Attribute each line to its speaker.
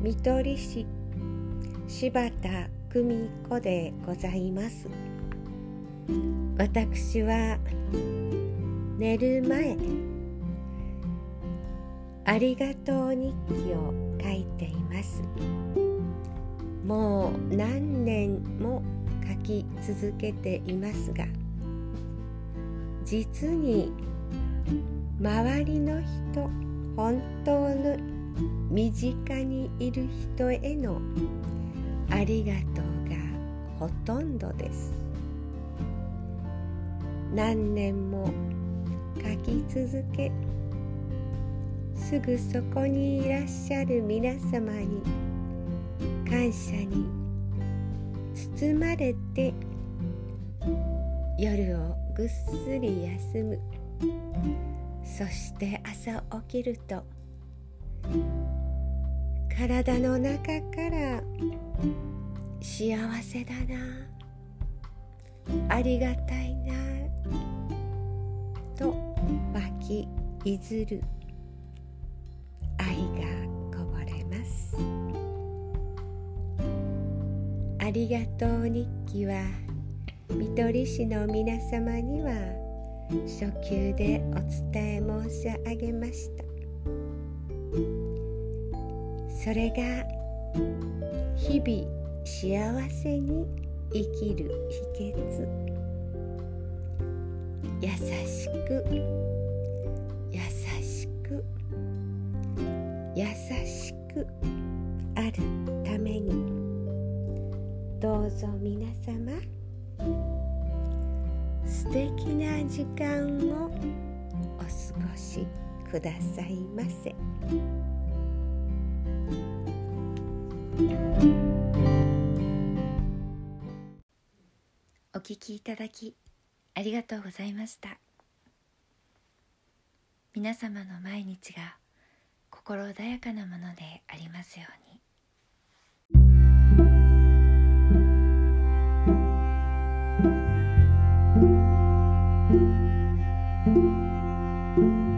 Speaker 1: 見取り師柴田久美子でございます。私は寝る前ありがとう日記を書いています。もう何年も書き続けていますが実に周りの人本当の身近にいる人へのありがとうがほとんどです。何年も書き続けすぐそこにいらっしゃる皆様に感謝に包まれて夜をぐっすり休む。そして朝起きると体の中から幸せだな。ありがたいな。と湧きいずる。愛がこぼれます。ありがとう日記は見取り師の皆様には初級でお伝え申し上げました。それが日々幸せに生きる秘訣優しく優しく優しくあるためにどうぞ皆様素敵な時間をお過ごしくださいませ。
Speaker 2: お聞きいただきありがとうございました。皆様の毎日が心穏やかなものでありますように「